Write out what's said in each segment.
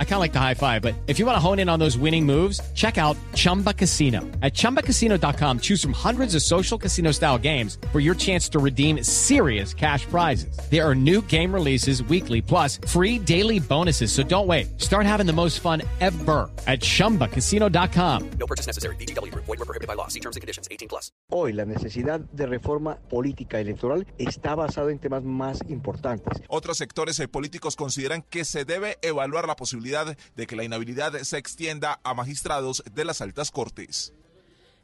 I kind of like the high five, but if you want to hone in on those winning moves, check out Chumba Casino. At ChumbaCasino.com, choose from hundreds of social casino style games for your chance to redeem serious cash prizes. There are new game releases weekly, plus free daily bonuses. So don't wait. Start having the most fun ever at ChumbaCasino.com. No purchase necessary. BGW. Void were prohibited by law. See terms and conditions. 18 plus. Hoy la necesidad de reforma política electoral está basada en temas más importantes. Otros sectores eh, políticos consideran que se debe evaluar la posibilidad de que la inhabilidad se extienda a magistrados de las altas cortes.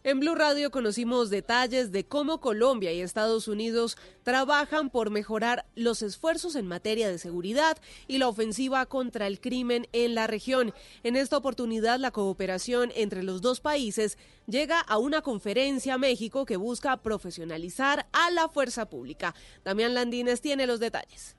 En Blue Radio conocimos detalles de cómo Colombia y Estados Unidos trabajan por mejorar los esfuerzos en materia de seguridad y la ofensiva contra el crimen en la región. En esta oportunidad, la cooperación entre los dos países llega a una conferencia a México que busca profesionalizar a la fuerza pública. Damián Landines tiene los detalles.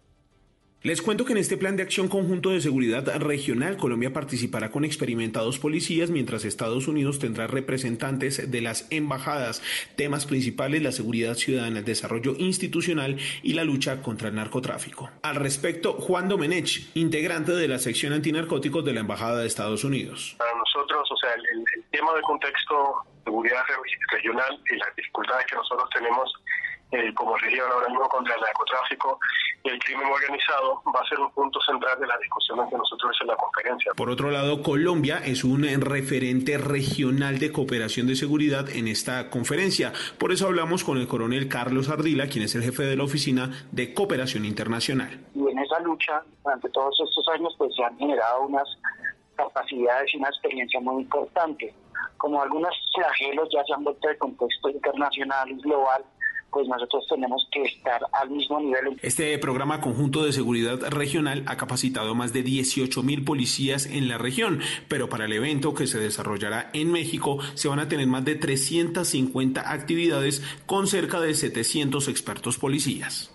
Les cuento que en este plan de acción conjunto de seguridad regional, Colombia participará con experimentados policías, mientras Estados Unidos tendrá representantes de las embajadas. Temas principales, la seguridad ciudadana, el desarrollo institucional y la lucha contra el narcotráfico. Al respecto, Juan Domenech, integrante de la sección antinarcóticos de la Embajada de Estados Unidos. Para nosotros, o sea, el, el tema del contexto seguridad regional y las dificultades que nosotros tenemos eh, como región ahora mismo contra el narcotráfico y el crimen organizado va a ser un punto central de las discusiones que nosotros en la conferencia. Por otro lado, Colombia es un referente regional de cooperación de seguridad en esta conferencia. Por eso hablamos con el coronel Carlos Ardila, quien es el jefe de la Oficina de Cooperación Internacional. Y en esa lucha, durante todos estos años, pues se han generado unas capacidades y una experiencia muy importante. Como algunos flagelos ya se han vuelto de contexto internacional y global, pues nosotros tenemos que estar al mismo nivel. Este programa conjunto de seguridad regional ha capacitado más de 18 mil policías en la región, pero para el evento que se desarrollará en México se van a tener más de 350 actividades con cerca de 700 expertos policías.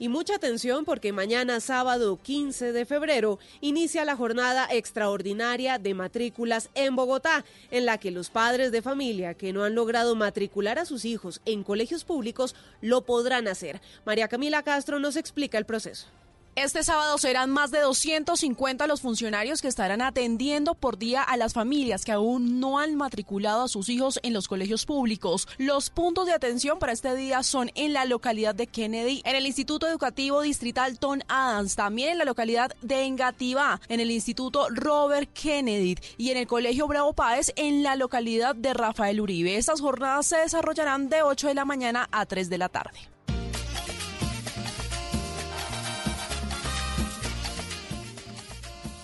Y mucha atención porque mañana sábado 15 de febrero inicia la jornada extraordinaria de matrículas en Bogotá, en la que los padres de familia que no han logrado matricular a sus hijos en colegios públicos lo podrán hacer. María Camila Castro nos explica el proceso. Este sábado serán más de 250 los funcionarios que estarán atendiendo por día a las familias que aún no han matriculado a sus hijos en los colegios públicos. Los puntos de atención para este día son en la localidad de Kennedy, en el Instituto Educativo Distrital Tom Adams, también en la localidad de Engativá, en el Instituto Robert Kennedy y en el Colegio Bravo Páez en la localidad de Rafael Uribe. Estas jornadas se desarrollarán de 8 de la mañana a 3 de la tarde.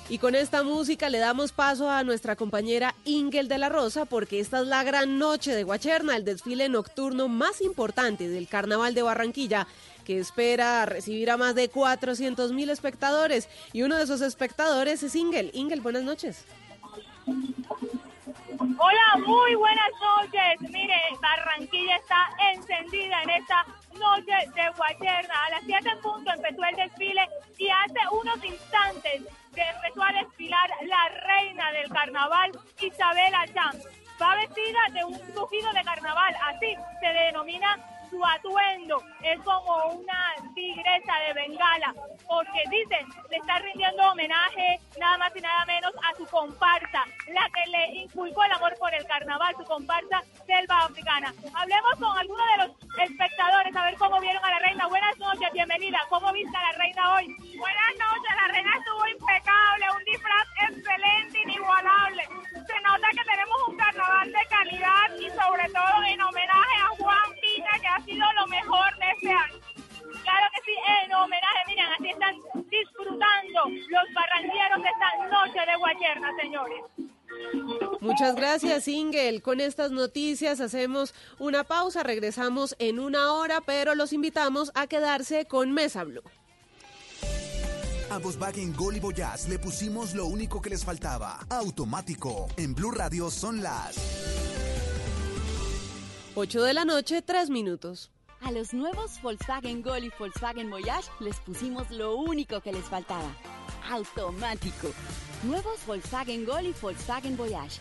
Y con esta música le damos paso a nuestra compañera Ingel de la Rosa porque esta es la gran noche de Guacherna, el desfile nocturno más importante del Carnaval de Barranquilla que espera recibir a más de 400 mil espectadores y uno de esos espectadores es Ingel. Ingel, buenas noches. Hola, muy buenas noches. Mire, Barranquilla está encendida en esta noche de Guacherna. A las 7 en punto empezó el desfile y hace unos instantes empezó a desfilar la reina del carnaval, Isabela Champ. Va vestida de un rugido de carnaval, así se denomina su atuendo es como una tigresa de Bengala, porque dicen, le está rindiendo homenaje nada más y nada menos a su comparsa, la que le inculcó el amor por el carnaval, su comparsa selva africana. Hablemos con algunos de los espectadores a ver cómo vieron a la reina. Buenas noches, bienvenida. ¿Cómo viste a la reina hoy? Buenas noches, la reina estuvo impecable, un disfraz excelente, inigualable. Se nota que tenemos un carnaval de calidad y sobre todo en homenaje a Juan Pina, que ha sido lo mejor de este año. Claro que sí, en homenaje, miren, así están disfrutando los barranqueros de esta noche de Guayerna, señores. Muchas gracias, Ingel. Con estas noticias hacemos una pausa, regresamos en una hora, pero los invitamos a quedarse con Mesa Blue. A Volkswagen Gol y Voyage le pusimos lo único que les faltaba. Automático. En Blue Radio son las 8 de la noche, 3 minutos. A los nuevos Volkswagen Gol y Volkswagen Voyage les pusimos lo único que les faltaba. Automático. nuevos Volkswagen Gol y Volkswagen Voyage,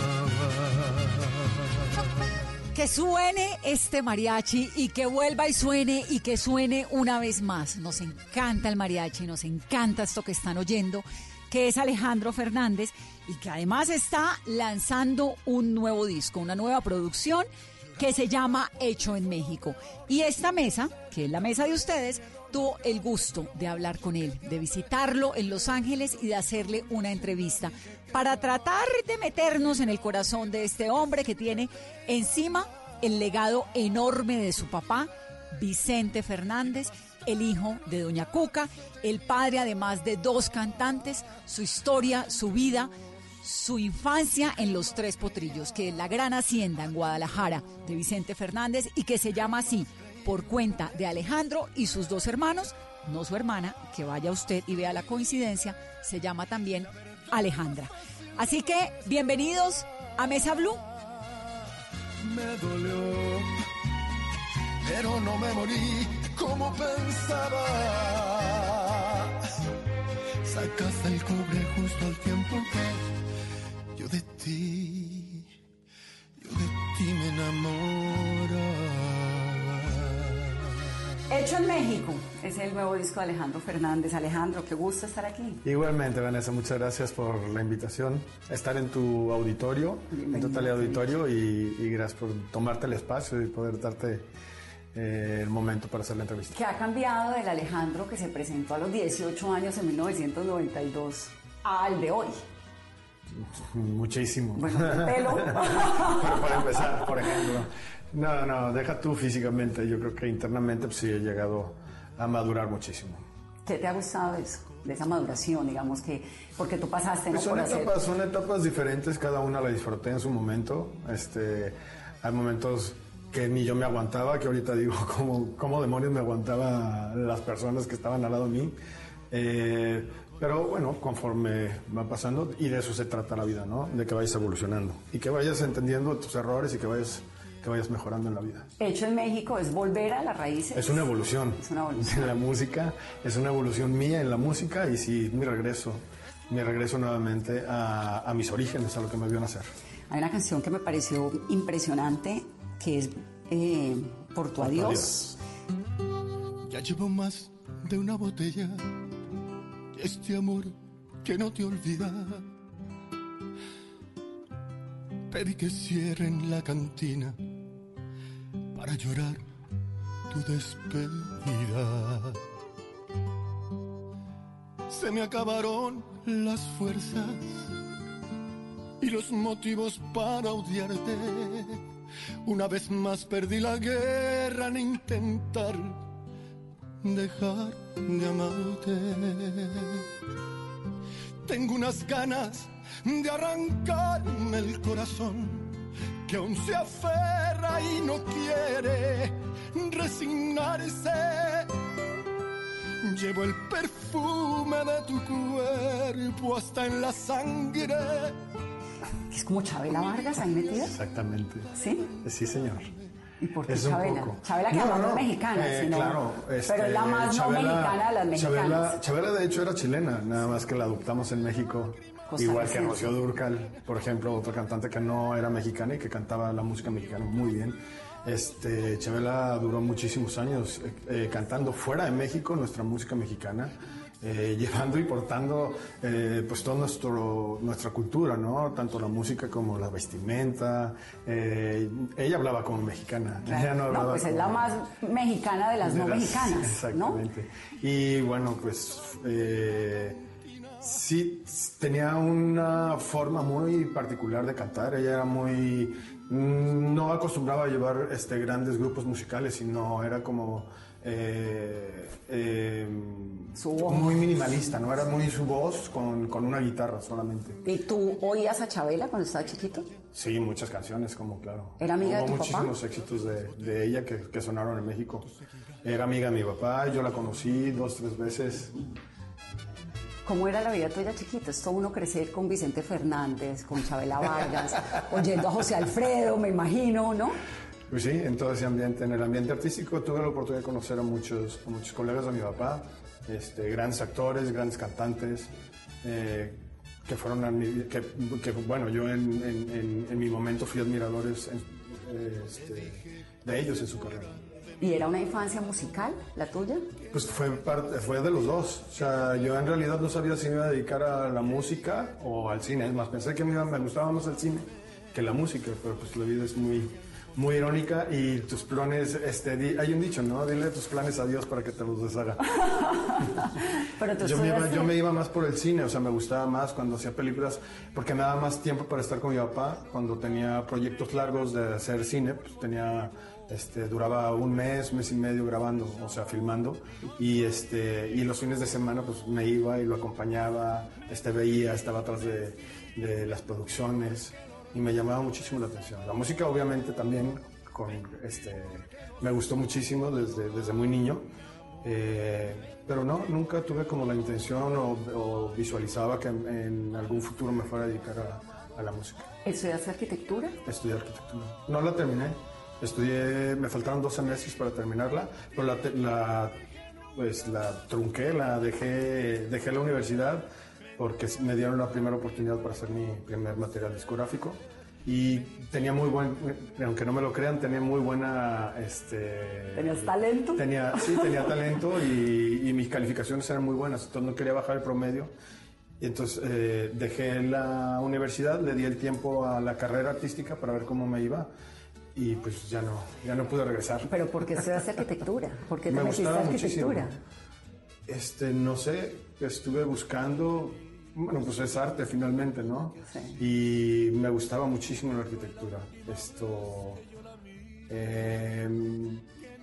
Que suene este mariachi y que vuelva y suene y que suene una vez más. Nos encanta el mariachi, nos encanta esto que están oyendo, que es Alejandro Fernández y que además está lanzando un nuevo disco, una nueva producción que se llama Hecho en México. Y esta mesa, que es la mesa de ustedes, tuvo el gusto de hablar con él, de visitarlo en Los Ángeles y de hacerle una entrevista para tratar de meternos en el corazón de este hombre que tiene encima el legado enorme de su papá, Vicente Fernández, el hijo de Doña Cuca, el padre además de dos cantantes, su historia, su vida, su infancia en Los Tres Potrillos, que es la gran hacienda en Guadalajara de Vicente Fernández y que se llama así por cuenta de Alejandro y sus dos hermanos, no su hermana, que vaya usted y vea la coincidencia, se llama también Alejandra. Así que bienvenidos a Mesa Blue. Me dolió, pero no me morí como pensaba. Sacaste el cobre justo al tiempo que yo de ti, yo de ti me enamoraba. Hecho en México es el nuevo disco de Alejandro Fernández. Alejandro, qué gusto estar aquí. Igualmente, Vanessa, muchas gracias por la invitación. Estar en tu auditorio, en tu teleauditorio y, y gracias por tomarte el espacio y poder darte eh, el momento para hacer la entrevista. ¿Qué ha cambiado del Alejandro que se presentó a los 18 años en 1992 al de hoy? Muchísimo. Bueno, el pelo. Pero para empezar, por ejemplo. No, no, deja tú físicamente. Yo creo que internamente pues, sí he llegado a madurar muchísimo. ¿Qué te ha gustado de eso? De esa maduración, digamos que. Porque tú pasaste ¿no? Pues son, por hacer- etapas, son etapas diferentes, cada una la disfruté en su momento. Este, hay momentos que ni yo me aguantaba, que ahorita digo, ¿cómo, cómo demonios me aguantaba las personas que estaban al lado de mí? Eh, pero bueno, conforme va pasando, y de eso se trata la vida, ¿no? De que vayas evolucionando y que vayas entendiendo tus errores y que vayas, que vayas mejorando en la vida. Hecho en México es volver a las raíces. Es una evolución. Es una evolución. En la música, es una evolución mía en la música y sí, mi regreso, mi regreso nuevamente a, a mis orígenes, a lo que me vio nacer. Hay una canción que me pareció impresionante, que es eh, Por tu adiós. Ya llevo más de una botella este amor que no te olvida. Pedí que cierren la cantina para llorar tu despedida. Se me acabaron las fuerzas y los motivos para odiarte. Una vez más perdí la guerra en intentar dejar de amarte. Tengo unas ganas de arrancarme el corazón que aún se aferra y no quiere resignarse. Llevo el perfume de tu cuerpo hasta en la sangre. Es como Chabela Vargas ahí metida. Exactamente. ¿Sí? Sí, señor. ¿Y por qué Es un Chabela? poco. Chabela que No, no no, es mexicana, eh, sino- claro, pero este, es la más no Chabela- mexicana de las mexicanas. Chabela, Chabela, de hecho era chilena, nada más que la adoptamos en México. Igual que. Rocío Durcal, por ejemplo, otra cantante que no era mexicana y que cantaba la música mexicana muy bien. Este, Chabela duró muchísimos años eh, eh, cantando fuera de México nuestra música mexicana, eh, llevando y portando pues toda nuestra cultura, ¿no? Tanto la música como la vestimenta. ella hablaba como mexicana. Claro. Ella no No, hablaba pues es la más mexicana de las no de las- mexicanas, ¿no? Exactamente. Y bueno, pues sí tenía una forma muy particular de cantar. Ella era muy mm, no acostumbraba a llevar este grandes grupos musicales, sino era como eh, eh, muy minimalista, no era muy su voz con, con una guitarra solamente. ¿Y tú oías a Chabela cuando estabas chiquito? Sí, muchas canciones, como claro. ¿Era amiga de Hubo tu papá? muchísimos éxitos de, de ella que, que sonaron en México. Era amiga de mi papá, yo la conocí dos, tres veces. ¿Cómo era la vida tuya chiquito? Es uno crecer con Vicente Fernández, con Chabela Vargas, oyendo a José Alfredo, me imagino, ¿no? Pues sí, en todo ese ambiente, en el ambiente artístico, tuve la oportunidad de conocer a muchos, a muchos colegas de mi papá, este, grandes actores, grandes cantantes, eh, que fueron, que, que, bueno, yo en, en- en- en mi momento fui admiradores eh, este, de ellos en su carrera. ¿Y era una infancia musical, la tuya? Pues fue, parte, fue de los dos. O sea, yo en realidad no sabía si me iba a dedicar a la música o al cine. Es más, pensé que me, iba- me gustaba más el cine que la música, pero pues la vida es muy, muy irónica y tus planes, este, di- hay un dicho, ¿no? Dile tus planes a Dios para que te los deshaga. Pero tú Yo me, iba, yo me iba más por el cine, o sea, me gustaba más cuando hacía películas, porque me daba más tiempo para estar con mi papá. Cuando tenía proyectos largos de hacer cine, pues tenía, este, duraba un mes, mes y medio grabando, o sea, filmando. Y, este, y los fines de semana, pues me iba y lo acompañaba, este, veía, estaba atrás de, de las producciones y me llamaba muchísimo la atención. La música, obviamente, también, con, este, me gustó muchísimo desde, desde muy niño. Eh, pero no, nunca tuve como la intención o, o visualizaba que en, en algún futuro me fuera a dedicar a, a la música, ¿Estudiaste arquitectura? estudiar arquitectura. No la terminé, estudié, me faltaron dos semestres para terminarla, pero la, la, pues, la trunqué, la dejé, dejé la universidad porque me dieron la primera oportunidad para hacer mi primer material discográfico y tenía muy buen, aunque no me lo crean, tenía muy buena, este... ¿Tenías talento? Tenía, sí, tenía talento y, y mis calificaciones eran muy buenas, entonces no quería bajar el promedio. Y entonces eh, dejé la universidad, le di el tiempo a la carrera artística para ver cómo me iba y pues ya no, ya no pude regresar. ¿Pero por qué estudiaste arquitectura? ¿Por qué te Me gustaba muchísimo. arquitectura? Este, no sé, estuve buscando, bueno, pues es arte finalmente, ¿no? Y me gustaba muchísimo la arquitectura. Esto, em,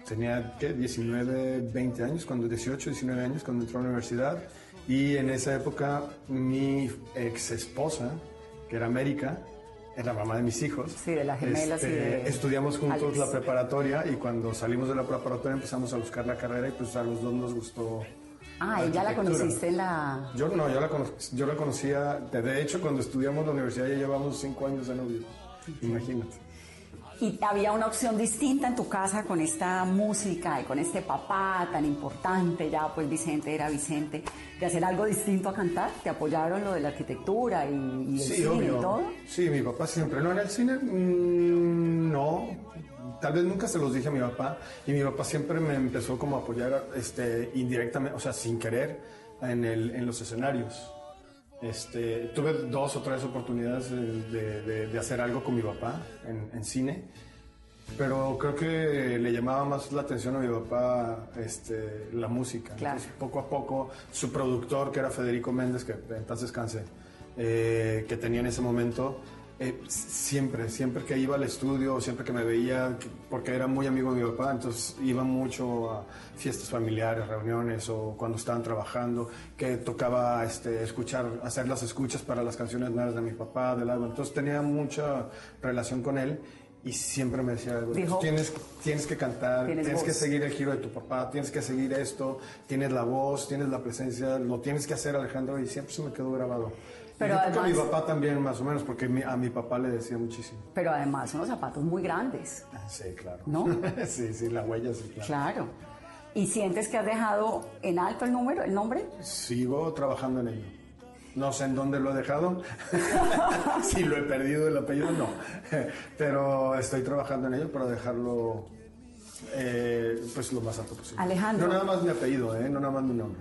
tenía, ¿qué? 19, 20 años, cuando 18, 19 años, cuando entré a la universidad. Y en esa época mi ex esposa, que era América, era la mamá de mis hijos. Sí, de las gemelas y Este, de Estudiamos juntos Alex. la preparatoria y cuando salimos de la preparatoria empezamos a buscar la carrera y pues a los dos nos gustó. Ah, ella la arquitectura. conociste la... Yo no, yo la, cono- yo la conocía, de hecho cuando estudiamos la universidad ya llevamos cinco años de novio, imagínate. Y había una opción distinta en tu casa con esta música y con este papá tan importante, ya pues Vicente era Vicente, de hacer algo distinto a cantar. ¿Te apoyaron lo de la arquitectura y, y el Sí, cine obvio. y todo? Sí, mi papá siempre. No, en el cine, mm, no. Tal vez nunca se los dije a mi papá. Y mi papá siempre me empezó como a apoyar este, indirectamente, o sea, sin querer, en, el, en los escenarios. Este, tuve dos o tres oportunidades de, de- de- de hacer algo con mi papá en, en cine. pero creo que le llamaba más la atención a mi papá este, la música. Claro. Entonces, poco a poco, su productor, que era Federico Méndez, que en paz descanse, eh, que tenía en ese momento, eh, siempre, siempre que iba al estudio, siempre que me veía, que- porque era muy amigo de mi papá, entonces iba mucho a fiestas familiares, reuniones o cuando estaban trabajando, que tocaba este, escuchar, hacer las escuchas para las canciones nuevas de mi papá, del álbum. Entonces tenía mucha relación con él y siempre me decía, "Güey, Dijo- tienes, tienes que cantar, Tienes tienes, que seguir el giro de tu papá, tienes que seguir esto, tienes la voz, tienes la presencia, lo tienes que hacer Alejandro y siempre se me quedó grabado. Pero Yo creo que a mi además- papá también más o menos, porque a mi papá le decía muchísimo. Pero además unos zapatos muy grandes, Sí, claro. ¿no? sí, sí, la huella sí, claro. Claro. ¿Y sientes que has dejado en alto el número, el nombre? Sigo trabajando en ello. No sé en dónde lo he dejado. si lo he perdido el apellido, no. Pero estoy trabajando en ello para dejarlo eh, pues lo más alto posible. Alejandro. No nada más mi apellido, ¿eh? no nada más mi nombre.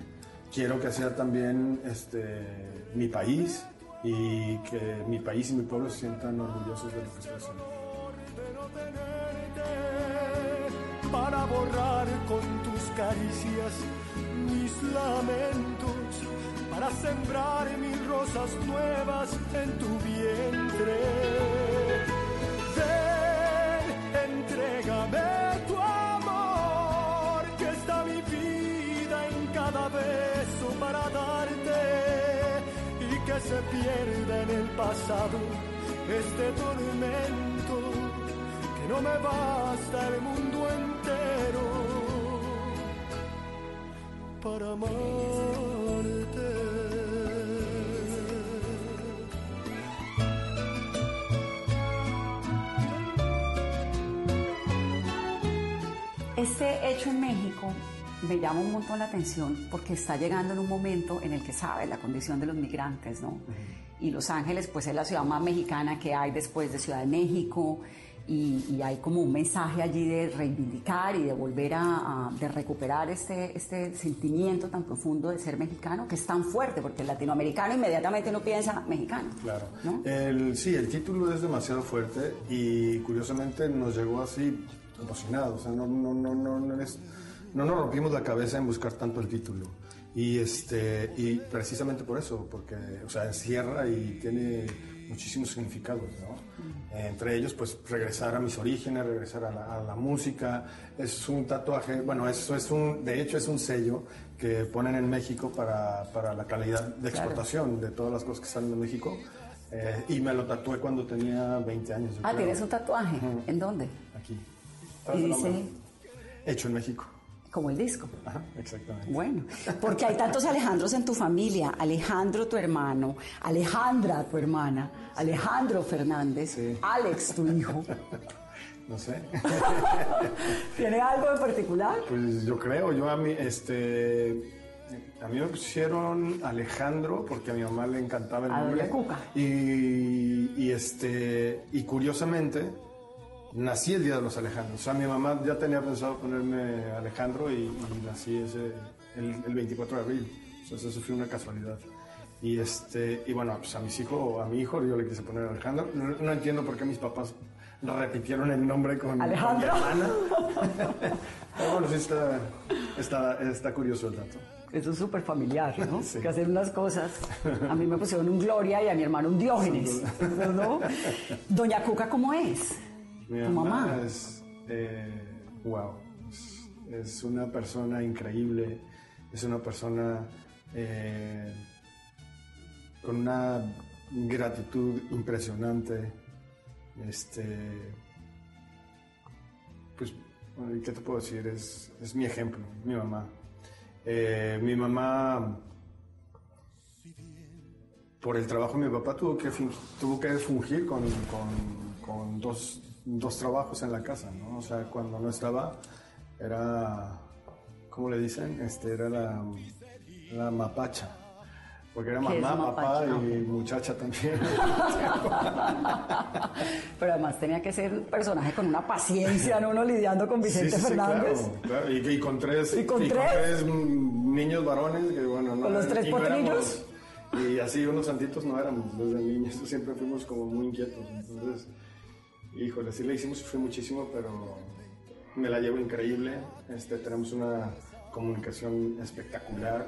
Quiero que sea también este, mi país y que mi país y mi pueblo se sientan orgullosos de lo que estoy haciendo. para borrar con tus caricias mis lamentos, para sembrar mil rosas nuevas en tu vientre. Ven, entrégame tu amor, que está mi vida en cada beso para darte se pierda en el pasado este tormento que no me basta el mundo entero para amarte. Este hecho en México me llama un montón la atención porque está llegando en un momento en el que sabe la condición de los migrantes, ¿no? Y Los Ángeles, pues es la ciudad más mexicana que hay después de Ciudad de México y, y hay como un mensaje allí de reivindicar y de volver a, a- de recuperar este, este sentimiento tan profundo de ser mexicano que es tan fuerte porque el latinoamericano inmediatamente no piensa mexicano. Claro. ¿No? El, sí, el título es demasiado fuerte y curiosamente nos llegó así, nada. O sea, no, no, no, no, no, es- no nos rompimos la cabeza en buscar tanto el título. Y, este, y precisamente por eso, porque o sea, encierra y tiene muchísimos significados, ¿no? Entre ellos, pues regresar a mis orígenes, regresar a la, a la música. Es un tatuaje, bueno, eso es un, de hecho es un sello que ponen en México para, para la calidad de Claro. exportación de todas las cosas que salen de México. Eh, y me lo tatué cuando tenía 20 años. Ah. ¿tienes un tatuaje? ¿En dónde? Aquí. Y dice, Hecho en México. Como el disco. Ajá, exactamente. Bueno, porque hay tantos Alejandros en tu familia. Alejandro, tu hermano, Alejandra, tu hermana, Alejandro Fernández, Alex, tu hijo. No sé. ¿Tiene algo en particular? Pues yo creo, yo a mí, este, a mí me pusieron Alejandro porque a mi mamá le encantaba el A nombre. Cuca. Y, y este, y curiosamente, nací el día de los Alejandros. O sea, mi mamá ya tenía pensado ponerme Alejandro y, y nací ese, el, el 24 de abril. Entonces eso fue una casualidad. Y este, y bueno, pues a mis hijos, a mi hijo yo le quise poner Alejandro. No, no entiendo por qué mis papás repitieron el nombre con, con Alejandro. hermana. Pero bueno, sí está, está, está curioso el dato. Eso es súper familiar, ¿no? Sí. Que hacer unas cosas. A mí me pusieron un Gloria y a mi hermano un Diógenes. ¿no? Doña Cuca, ¿cómo es? Mi Tu mamá, es, eh, wow, es, es una persona increíble, es una persona eh, con una gratitud impresionante. Este, pues, ¿qué te puedo decir? Es, es mi ejemplo, mi mamá. Eh, mi mamá por el trabajo de mi papá tuvo que, tuvo que fungir con, con- con dos, dos trabajos en la casa, ¿no? O sea, cuando no estaba, era, ¿cómo le dicen? Este, era la, la mapacha. Porque era ¿Qué es mamá, papá y muchacha también. Pero además tenía que ser un personaje con una paciencia, ¿no? Uno lidiando con Vicente Sí, sí, sí, Fernández. claro, claro. Y, y con tres, ¿Y con tres? mm, niños varones, que bueno, no, ¿Con los tres y no potrillos? y así unos santitos no éramos desde niños, siempre fuimos como muy inquietos. Entonces, Híjole, sí le hicimos sufrir muchísimo, pero me la llevo increíble. Este, tenemos una comunicación espectacular.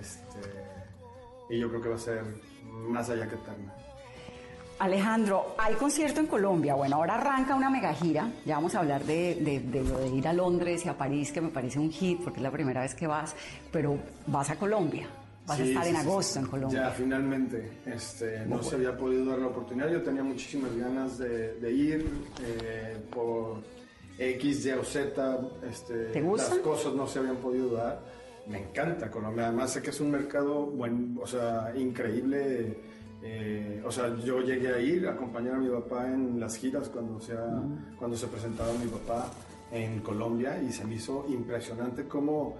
Este, y yo creo que va a ser más allá que eterna. Alejandro, hay concierto en Colombia. Bueno, ahora arranca una mega gira. Ya vamos a hablar de, lo de ir a Londres y a París, que me parece un hit porque es la primera vez que vas, pero vas a Colombia. Vas Sí, a estar sí, en agosto sí. en Colombia. Ya, finalmente. Este, no se había podido dar la oportunidad. Yo tenía muchísimas ganas de, de ir eh, por X, Y o Z. Este, ¿Te gusta? Las cosas no se habían podido dar. Me encanta Colombia. Además, sé que es un mercado buen, o sea, increíble. Eh, o sea, yo llegué a ir a acompañar a mi papá en las giras cuando, sea, Mm. cuando se presentaba mi papá en Colombia y se me hizo impresionante cómo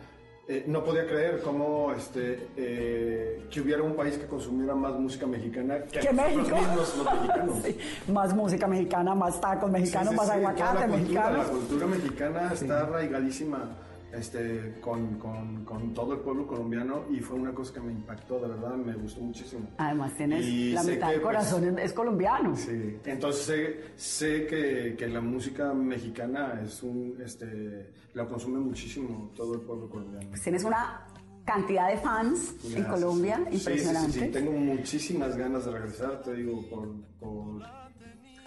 eh, no podía creer cómo este, eh, que hubiera un país que consumiera más música mexicana que, ¿Que México? mismos los mexicanos. Sí, Más música mexicana, más tacos mexicanos, Sí, sí, más aguacate la cultura, mexicano. La cultura mexicana está arraigadísima este, con, con, con todo el pueblo colombiano y fue una cosa que me impactó, de verdad, me gustó muchísimo. Además tienes Y la mitad del corazón es- es colombiano. Sí, entonces sé, sé que, que la música mexicana es un, este, la consume muchísimo todo el pueblo colombiano. Pues tienes una cantidad de fans en. Colombia Sí, sí, sí, impresionante. Sí, tengo muchísimas ganas de regresar, te digo, por, por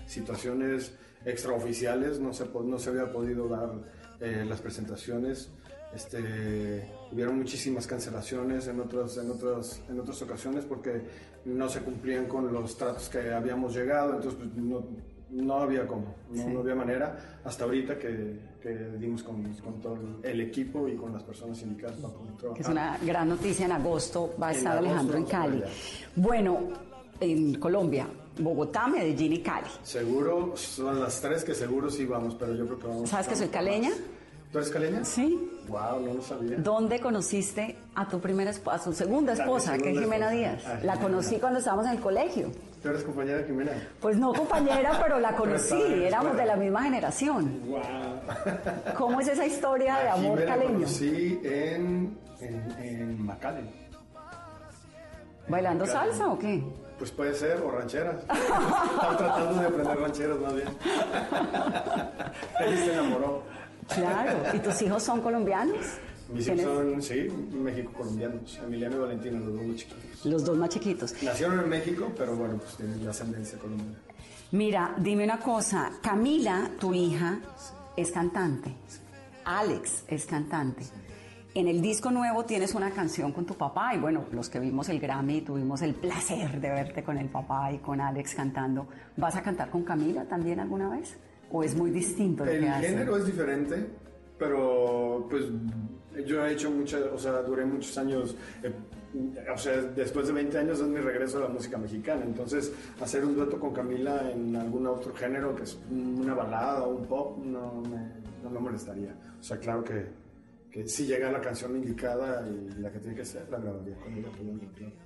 situaciones extraoficiales, no se, no se había podido dar eh, las presentaciones. Este, hubieron muchísimas cancelaciones en otras, en, otras, en otras ocasiones porque no se cumplían con los tratos que habíamos llegado, entonces pues, no, no había cómo, no, Sí. no había manera, hasta ahorita que, que dimos con, con todo el equipo y con las personas indicadas para poder trabajar. es una gran noticia. En agosto va a estar Alejandro en Cali. allá. Bueno, en Colombia, Bogotá, Medellín y Cali. Seguro, son las tres que seguro sí vamos, pero yo creo que vamos. ¿Sabes que soy caleña? más. ¿Tú eres caleña? Sí. Wow, no lo sabía. ¿Dónde conociste a tu primera esposa, a su segunda esposa, que es Jimena esposa. Díaz? Ah, La conocí cuando estábamos en el colegio. ¿Tú eres compañera de Jimena? Pues no compañera, pero la conocí, la éramos de la misma generación. Wow. ¿Cómo es esa historia de amor Jimena caleño? conocí en, en, en. ¿Bailando salsa o qué? Pues puede ser, o rancheras. Estaba tratando de aprender rancheras más bien. Ella se enamoró. Claro. ¿Y tus hijos son colombianos? Mis hijos ¿Tienes- son, sí, México-colombianos. Emiliano y Valentina, los dos muy chiquitos. Los dos más chiquitos. Nacieron en México, pero bueno, pues tienen la ascendencia colombiana. Mira, dime una cosa. Camila, tu hija, es cantante. Alex es cantante. En el disco nuevo tienes una canción con tu papá y bueno, los que vimos el Grammy tuvimos el placer de verte con el papá y con Alex cantando. ¿Vas a cantar con Camila también alguna vez? ¿O es muy distinto lo El que hace? género es diferente, pero pues yo he hecho muchas, o sea, duré muchos años, eh, o sea, después de 20 años es mi regreso a la música mexicana, entonces hacer un dueto con Camila en algún otro género, que es una balada o un pop, no me, no me molestaría. O sea, claro que, que si llega la canción indicada y la que tiene que ser, la grabaría con ella.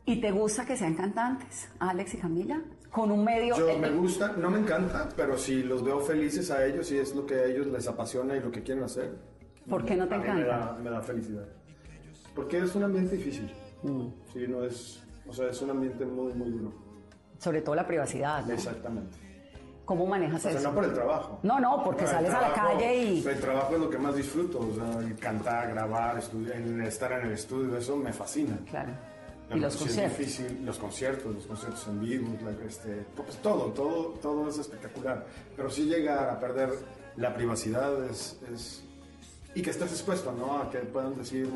¿Y te gusta que sean cantantes, Alex y Camila? Con un medio... Yo me gusta, no me encanta, pero si los veo felices a ellos y es lo que a ellos les apasiona y lo que quieren hacer. ¿Por qué no te Me encanta? da, me da felicidad. Porque es un ambiente difícil. Mm. Sí, no es, o sea, es un ambiente muy, muy duro. Sobre todo la privacidad, ¿no? Exactamente. ¿Cómo manejas O sea, eso? no por el trabajo. No, no, porque No, sales a la trabajo- calle y... El trabajo es lo que más disfruto, o sea, el cantar, grabar, estudiar, el estar en el estudio, eso me fascina. Claro. La Y los conciertos. Es difícil, los conciertos, los conciertos en vivo, este, pues todo, todo, todo es espectacular. Pero sí llegar a perder la privacidad es, es- y que estés expuesto, ¿no? A que puedan decir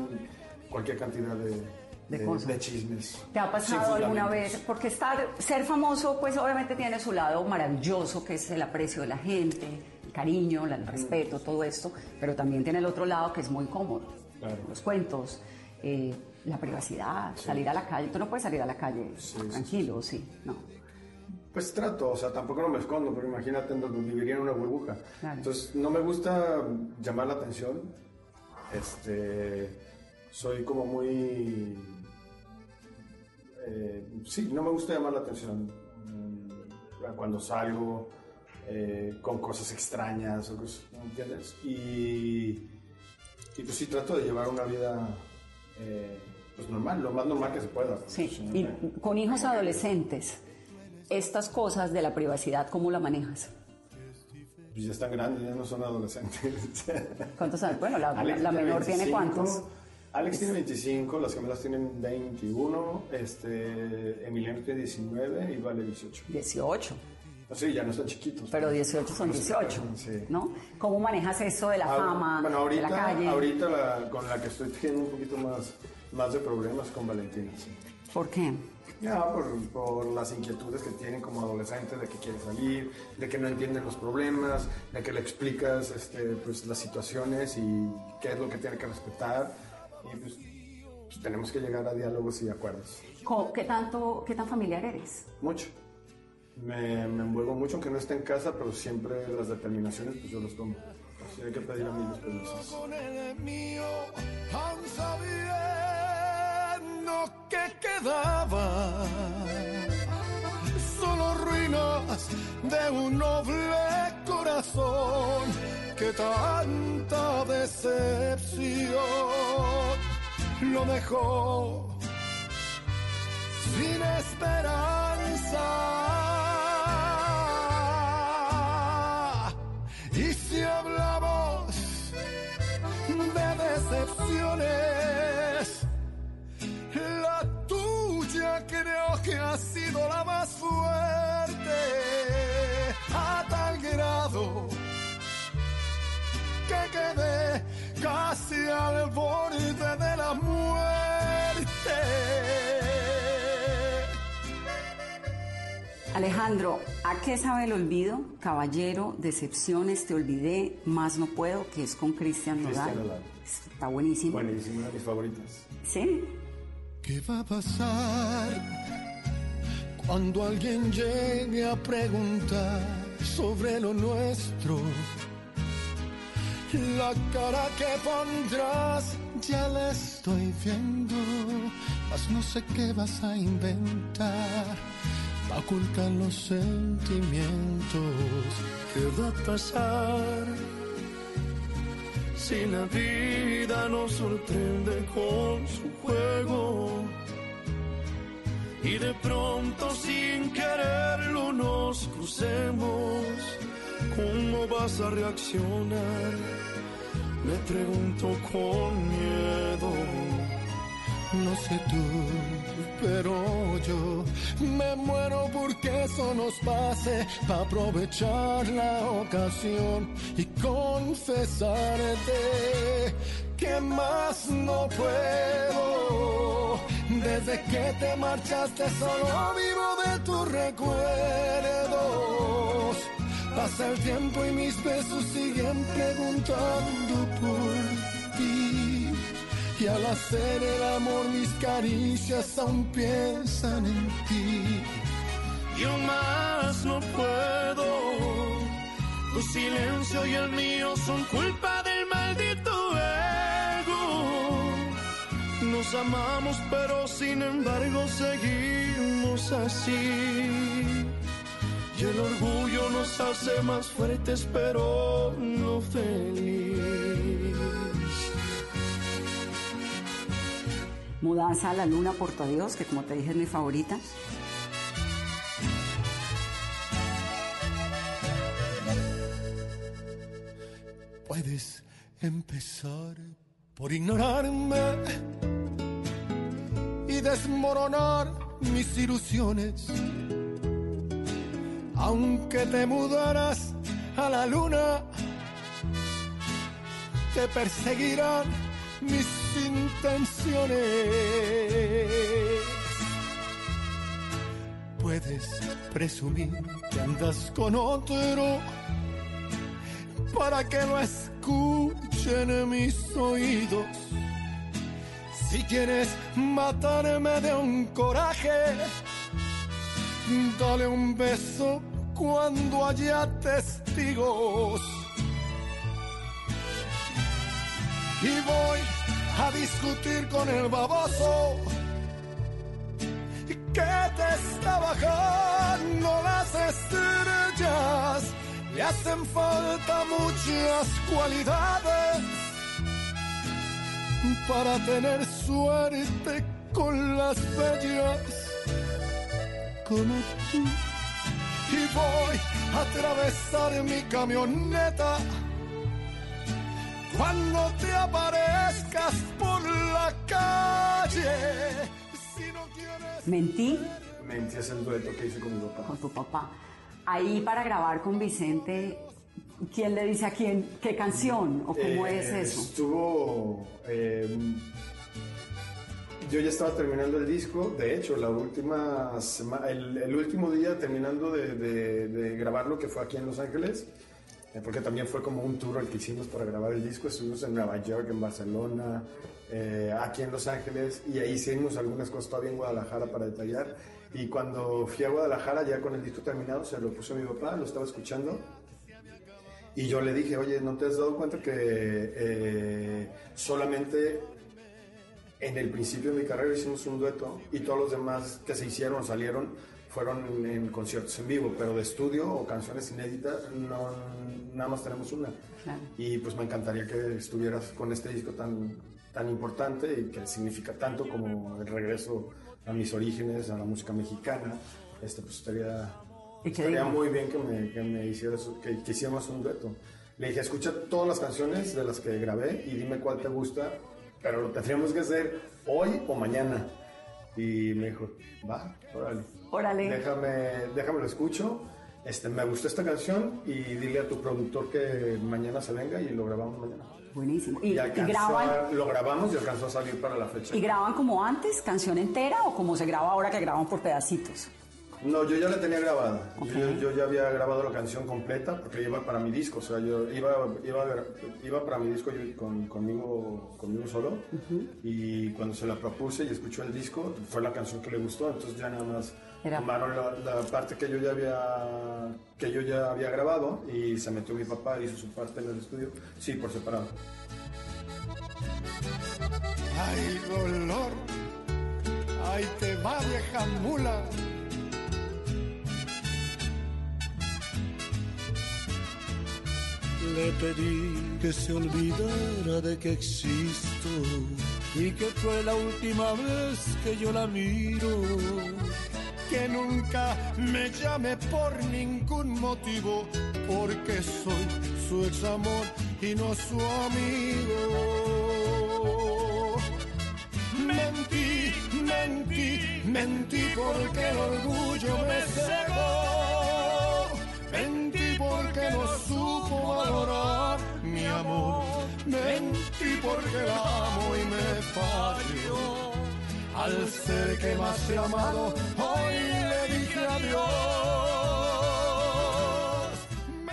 cualquier cantidad de, De cosas. de chismes. ¿Te ha pasado alguna vez? Porque estar, ser famoso, pues obviamente tiene su lado maravilloso, que es el aprecio de la gente, el cariño, el respeto, todo esto, pero también tiene el otro lado que es muy cómodo. Claro. Los cuentos, eh, la privacidad, salir a la calle. Tú no puedes salir a la calle tranquilo, sí, no. Pues trato, o sea, tampoco no me escondo, pero imagínate, viviría en una burbuja. Claro. Entonces, no me gusta llamar la atención. Este, soy como muy... eh, sí, no me gusta llamar la atención. Mm, Cuando salgo eh, con cosas extrañas, o cosas, ¿me ¿entiendes? Y, y pues sí, trato de llevar una vida eh, pues normal, lo más normal que se pueda. Sí, y me- con hijos adolescentes, estas cosas de la privacidad, ¿cómo la manejas? Pues ya están grandes, ya no son adolescentes. ¿Cuántos años? Bueno, la, Alex la menor tiene 25, cuántos. Alex tiene 25, las gemelas tienen 21, este, Emiliano tiene 19 y Vale 18. 18. Sí, ya no están chiquitos. Pero 18 son No se 18, casan, sí. ¿no? ¿Cómo manejas eso de la Ah, fama, bueno, de ahorita, la calle? ahorita la- con la que estoy teniendo un poquito más, más de problemas con Valentina, sí. ¿Por qué? Ya, por, por las inquietudes que tienen como adolescentes de que quiere salir, de que no entienden los problemas, de que le explicas este, pues, las situaciones y qué es lo que tiene que respetar. Y pues, pues, tenemos que llegar a diálogos y acuerdos. ¿Qué, tanto, ¿Qué tan familiar eres? Mucho. Me, me envuelvo mucho, aunque no esté en casa, pero siempre las determinaciones pues yo las tomo. Así hay que pedir a mí los permisos. con el mío, aún sabiendo que quedaba solo ruinas de un noble corazón que tanta decepción lo dejó sin esperanza. Y si hablamos de decepciones, la tuya creo que ha sido la más fuerte, a tal grado que quedé casi al borde de la muerte. Alejandro, ¿a qué sabe el olvido? Caballero, decepciones, te olvidé, más no puedo, que es con Cristian Nodal. Está buenísimo. Buenísimo, una de mis favoritas. ¿Sí? ¿Qué va a pasar cuando alguien llegue a preguntar sobre lo nuestro? La cara que pondrás ya la estoy viendo, mas no sé qué vas a inventar para ocultar los sentimientos. ¿Qué va a pasar? Si la vida nos sorprende con su juego y de pronto sin quererlo nos crucemos, ¿cómo vas a reaccionar? Me pregunto con miedo. No sé tú, pero yo me muero porque eso nos pase para aprovechar la ocasión y confesarte que más no puedo. Desde que te marchaste solo vivo de tus recuerdos. Pasa el tiempo y mis besos siguen preguntando por ti. Y al hacer el amor mis caricias aún piensan en ti. Yo más no puedo. Tu silencio y el mío son culpa del maldito ego. Nos amamos pero sin embargo seguimos así. Y el orgullo nos hace más fuertes pero no feliz. Mudanza a la luna por tu adiós, que como te dije es mi favorita. Puedes empezar por ignorarme y desmoronar mis ilusiones. Aunque te mudaras a la luna, te perseguirán mis intenciones. Puedes presumir que andas con otro para que lo escuchen mis oídos. Si quieres matarme de un coraje, dale un beso cuando haya testigos. Y voy a discutir con el baboso que te está bajando las estrellas. Le hacen falta muchas cualidades para tener suerte con las bellas como tú. Y voy a atravesar mi camioneta. Cuando te aparezcas por la calle, si no quieres... Mentí Mentí es el dueto que hice con mi papá. con tu papá. Ahí para grabar con Vicente, ¿quién le dice a quién qué canción o cómo Eh, es eso? Estuvo. eh, yo ya estaba terminando el disco. De hecho, la última sema- el, el último día terminando de, de- de grabarlo, que fue aquí en Los Ángeles, eh, porque también fue como un tour el que hicimos para grabar el disco. Estuvimos en Nueva York, en Barcelona, eh, aquí en Los Ángeles, y ahí hicimos algunas cosas todavía en Guadalajara para detallar. Y cuando fui a Guadalajara, ya con el disco terminado, se lo puse a mi papá, lo estaba escuchando. Y yo le dije, oye, ¿no te has dado cuenta que eh, solamente en el principio de mi carrera hicimos un dueto y todos los demás que se hicieron salieron fueron en conciertos en vivo, pero de estudio o canciones inéditas no, nada más tenemos una. Y pues me encantaría que estuvieras con este disco tan, tan importante y que significa tanto como el regreso a mis orígenes, a la música mexicana. Este, pues estaría, ¿Y qué estaría muy bien que me, que me hicieras, que, que hiciéramos un dueto. Le dije, escucha todas las canciones de las que grabé y dime cuál te gusta, pero lo tendríamos que hacer hoy o mañana. Y me dijo, va, órale. Órale. Déjame, déjame lo escucho. Este, me gustó esta canción y dile a tu productor que mañana se venga y lo grabamos mañana. Buenísimo. ¿Y, Y, y alcanzó graban, lo grabamos y alcanzó a salir para la fecha. ¿Y graban como antes, canción entera, o como se graba ahora que graban por pedacitos? No, yo ya la tenía grabada. Yo, yo ya había grabado la canción completa porque iba para mi disco. O sea, yo iba, iba, iba para mi disco yo con- conmigo, conmigo solo. Y cuando se la propuse y escuchó el disco, fue la canción que le gustó. Entonces ya nada más Era- tomaron la, la parte que yo ya había que yo ya había grabado y se metió mi papá, hizo su parte en el estudio. Sí, por separado. Ay, dolor, ay, te va vieja mula. Le pedí que se olvidara de que existo y que fue la última vez que yo la miro. Que nunca me llame por ningún motivo, porque soy su ex amor y no su amigo. Mentí, mentí, mentí porque el orgullo me cegó. Mentí porque no supo valorar mi amor. Mentí porque la amo y me falló. Al ser que más he amado, hoy le dije adiós.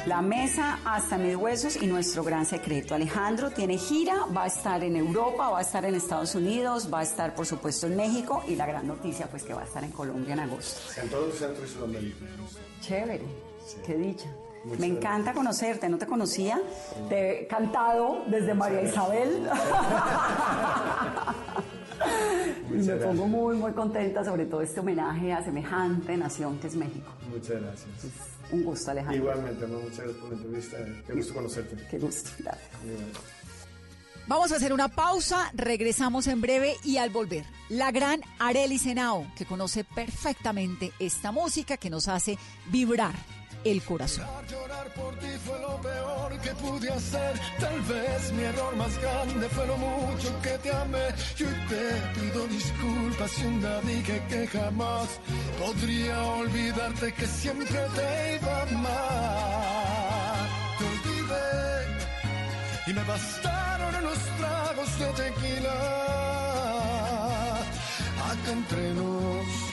La mesa hasta mis huesos y nuestro gran secreto. Alejandro tiene gira, va a estar en Europa, va a estar en Estados Unidos, va a estar por supuesto en México y la gran noticia pues que va a estar en Colombia en agosto. En todo el centro y Sudamérica. Chévere, qué dicha. Me encanta conocerte, no te conocía, te he cantado desde María Isabel. y me pongo muy, muy contenta sobre todo este homenaje a semejante nación que es México. Muchas gracias. Un gusto, Alejandro. Igualmente, ¿no? muchas gracias por la entrevista. Qué gusto conocerte. Qué gusto, gracias. Vamos a hacer una pausa, regresamos en breve y al volver, la gran Arely Senao, que conoce perfectamente esta música que nos hace vibrar el corazón. Llorar por ti fue lo peor que pude hacer. Tal vez mi error más grande fue lo mucho que te amé. Yo te pido disculpas si un día dije que jamás podría olvidarte que siempre te iba a amar. Te olvidé y me bastaron unos tragos de tequila. Acá entre nos.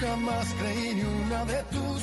Jamás creí ni una de tus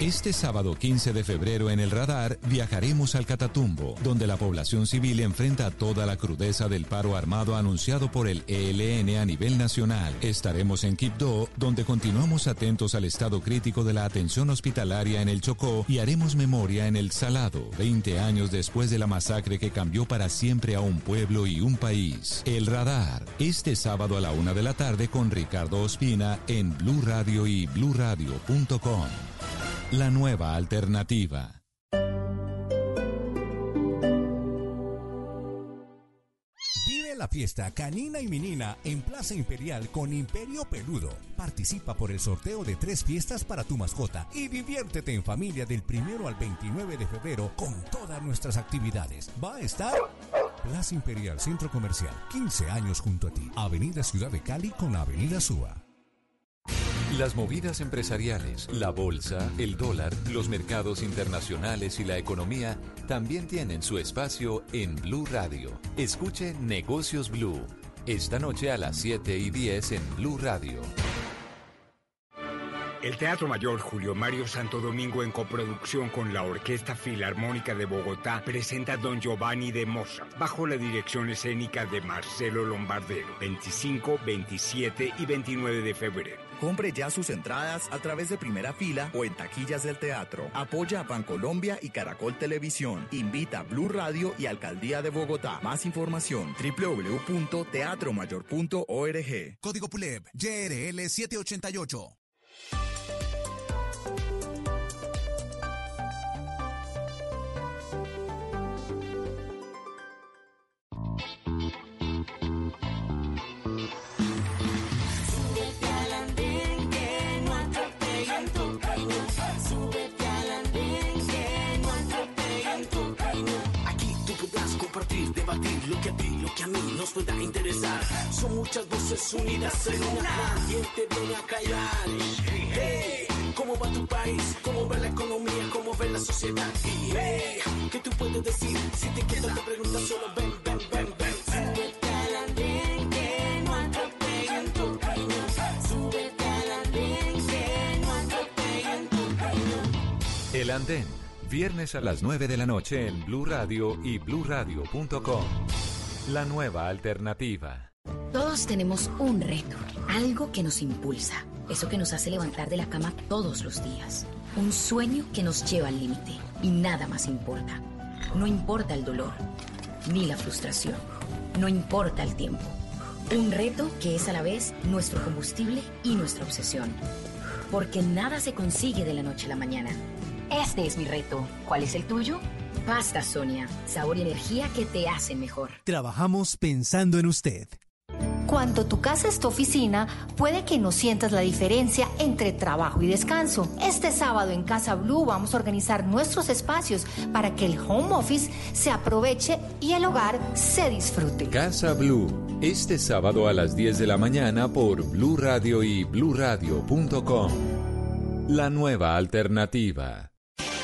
Este sábado 15 de febrero en el radar viajaremos al Catatumbo, donde la población civil enfrenta toda la crudeza del paro armado anunciado por el ELN a nivel nacional. Estaremos en Quibdó, donde continuamos atentos al estado crítico de la atención hospitalaria en el Chocó y haremos memoria en el Salado, 20 años después de la masacre que cambió para siempre a un pueblo y un país. El radar, este sábado a la una de la tarde con Ricardo Ospina en Blue Radio y bluradio.com. La nueva alternativa. Vive la fiesta canina y menina en Plaza Imperial con Imperio Peludo. Participa por el sorteo de tres fiestas para tu mascota y diviértete en familia del primero al 29 de febrero con todas nuestras actividades. Va a estar Plaza Imperial Centro Comercial, 15 años junto a ti. Avenida Ciudad de Cali con Avenida Súa. Las movidas empresariales, la bolsa, el dólar, los mercados internacionales y la economía también tienen su espacio en Blue Radio. Escuche Negocios Blue. Esta noche a las 7 y 10 en Blue Radio. El Teatro Mayor Julio Mario Santo Domingo en coproducción con la Orquesta Filarmónica de Bogotá presenta Don Giovanni de Mozart bajo la dirección escénica de Marcelo Lombardero 25, 27 y 29 de febrero. Compre ya sus entradas a través de primera fila o en taquillas del teatro. Apoya a Bancolombia y Caracol Televisión. Invita a Blue Radio y Alcaldía de Bogotá. Más información www.teatromayor.org. Código PULEB, YRL 788. Debatir lo que a ti, lo que a mí nos pueda interesar. Son muchas voces unidas en una. ¿Quién te viene a callar? Hey, ¿cómo va tu país? ¿Cómo va la economía? ¿Cómo va la sociedad? Hey, ¿qué tú puedes decir? Si te quedas te preguntas solo ven, ven, ven, ven. Súbete andén que no atropellan tu caño. Súbete al andén que no atropellan tu caño. El Andén, viernes a las 9 de la noche en Blue Radio y bluradio.com. La nueva alternativa. Todos tenemos un reto, algo que nos impulsa, eso que nos hace levantar de la cama todos los días, un sueño que nos lleva al límite y nada más importa. No importa el dolor, ni la frustración, no importa el tiempo. Un reto que es a la vez nuestro combustible y nuestra obsesión. Porque nada se consigue de la noche a la mañana. Este es mi reto. ¿Cuál es el tuyo? Pasta Sonia, sabor y energía que te hacen mejor. Trabajamos pensando en usted. Cuando tu casa es tu oficina, puede que no sientas la diferencia entre trabajo y descanso. Este sábado en Casa Blue vamos a organizar nuestros espacios para que el home office se aproveche y el hogar se disfrute. Casa Blue, este sábado a las 10 de la mañana por Blue Radio y bluradio.com. La nueva alternativa.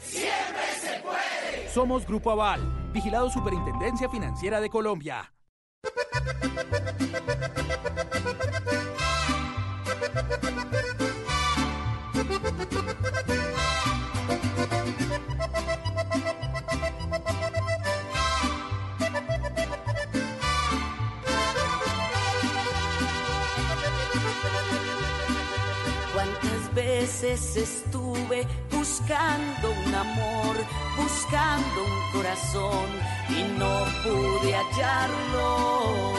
¡Siempre se puede! Somos Grupo Aval, vigilado Superintendencia Financiera de Colombia. ¿Cuántas veces estuve buscando un amor, buscando un corazón y no pude hallarlo?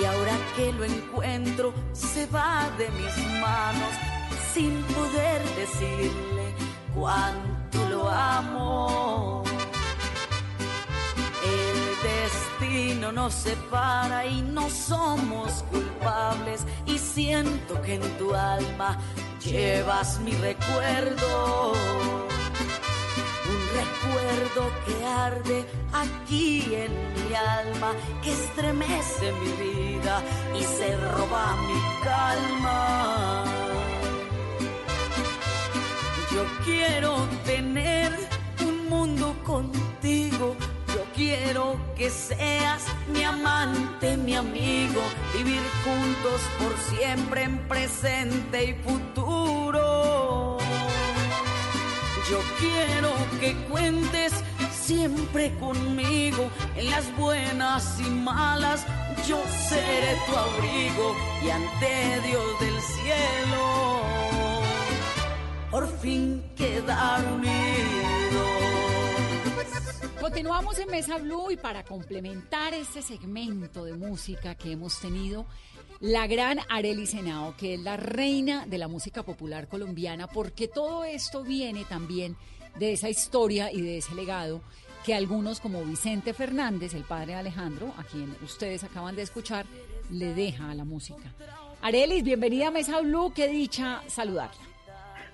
Y ahora que lo encuentro, se va de mis manos sin poder decirle cuánto lo amo. El destino nos separa y no somos culpables. Y siento que en tu alma llevas mi recuerdo. Un recuerdo que arde aquí en mi alma, que estremece mi vida y se roba mi calma. Yo quiero tener un mundo contigo. Quiero que seas mi amante, mi amigo. Vivir juntos por siempre en presente y futuro. Yo quiero que cuentes siempre conmigo en las buenas y malas. Yo seré tu abrigo y ante Dios del cielo por fin quedar unidos. Continuamos en Mesa Blue y para complementar este segmento de música que hemos tenido, la gran Arely Senao, que es la reina de la música popular colombiana, porque todo esto viene también de esa historia y de ese legado que algunos como Vicente Fernández, el padre de Alejandro, a quien ustedes acaban de escuchar, le deja a la música. Arelis, bienvenida a Mesa Blue, qué dicha saludarla.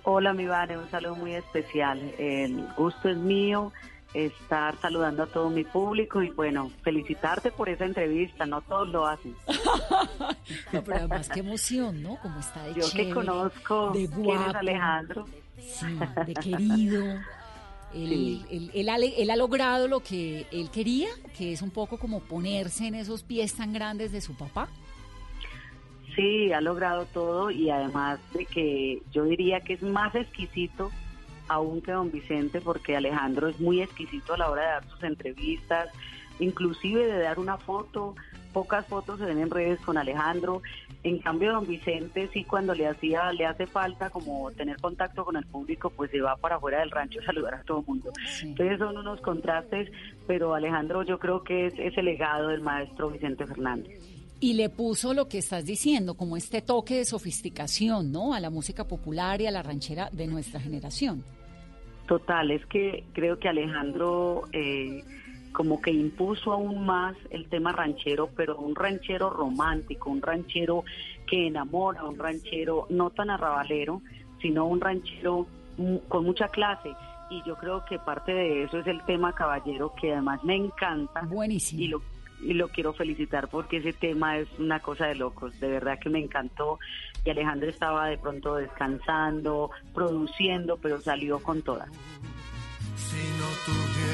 Hola, mi Vane, un saludo muy especial. El gusto es mío estar saludando a todo mi público y bueno, felicitarte por esa entrevista, no todos lo hacen. No, pero además qué emoción, ¿no? Como está de Yo que conozco de quién es Alejandro. sí, de querido. Él, Sí. él- él ha, él ha logrado lo que él quería, que es un poco como ponerse en esos pies tan grandes de su papá. Sí, ha logrado todo y además de que yo diría que es más exquisito aún que don Vicente porque Alejandro es muy exquisito a la hora de dar sus entrevistas, inclusive de dar una foto. Pocas fotos se ven en redes con Alejandro. En cambio, don Vicente sí cuando le hacía, le hace falta como tener contacto con el público, pues se va para afuera del rancho a saludar a todo el mundo. Entonces son unos contrastes, pero Alejandro yo creo que es ese legado del maestro Vicente Fernández. Y le puso lo que estás diciendo, como este toque de sofisticación, ¿no? A la música popular y a la ranchera de nuestra generación. Total, es que creo que Alejandro eh, como que impuso aún más el tema ranchero, pero un ranchero romántico, un ranchero que enamora, un ranchero no tan arrabalero, sino un ranchero con mucha clase. Y yo creo que parte de eso es el tema caballero, que además me encanta. Buenísimo. Y lo, y lo quiero felicitar porque ese tema es una cosa de locos. De verdad que me encantó. Y Alejandro estaba de pronto descansando, produciendo, pero salió con toda. Si no